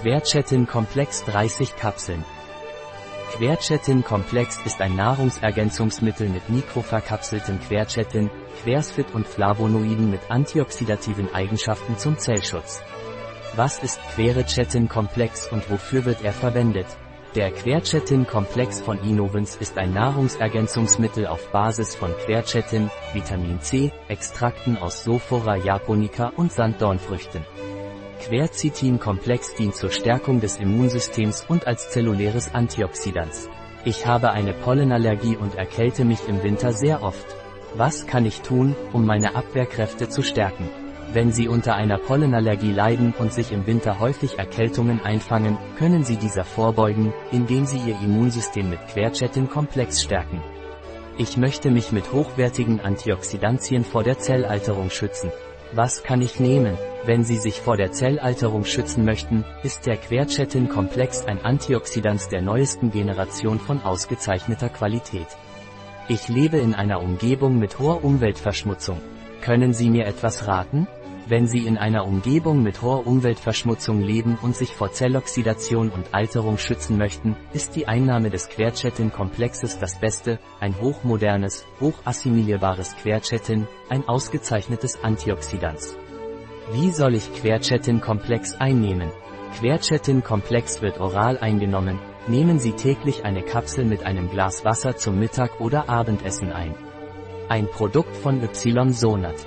Quercetin-Komplex 30 Kapseln. Quercetin-Komplex ist ein Nahrungsergänzungsmittel mit mikroverkapseltem Quercetin, Quersfit und Flavonoiden mit antioxidativen Eigenschaften zum Zellschutz. Was ist Quercetin-Komplex und wofür wird er verwendet? Der Quercetin-Komplex von Innovens ist ein Nahrungsergänzungsmittel auf Basis von Quercetin, Vitamin C, Extrakten aus Sophora japonica und Sanddornfrüchten. Quercetin-Komplex dient zur Stärkung des Immunsystems und als zelluläres Antioxidans. Ich habe eine Pollenallergie und erkälte mich im Winter sehr oft. Was kann ich tun, um meine Abwehrkräfte zu stärken? Wenn Sie unter einer Pollenallergie leiden und sich im Winter häufig Erkältungen einfangen, können Sie dieser vorbeugen, indem Sie Ihr Immunsystem mit Quercetin-Komplex stärken. Ich möchte mich mit hochwertigen Antioxidantien vor der Zellalterung schützen. Was kann ich nehmen? Wenn Sie sich vor der Zellalterung schützen möchten, ist der Quercetin-Komplex ein Antioxidant der neuesten Generation von ausgezeichneter Qualität. Ich lebe in einer Umgebung mit hoher Umweltverschmutzung. Können Sie mir etwas raten? Wenn Sie in einer Umgebung mit hoher Umweltverschmutzung leben und sich vor Zelloxidation und Alterung schützen möchten, ist die Einnahme des Quercetin-Komplexes das Beste, ein hochmodernes, hochissimilierbares Quercetin, ein ausgezeichnetes Antioxidans. Wie soll ich Quercetin-Komplex einnehmen? Quercetin-Komplex wird oral eingenommen, nehmen Sie täglich eine Kapsel mit einem Glas Wasser zum Mittag- oder Abendessen ein. Ein Produkt von Ysonat.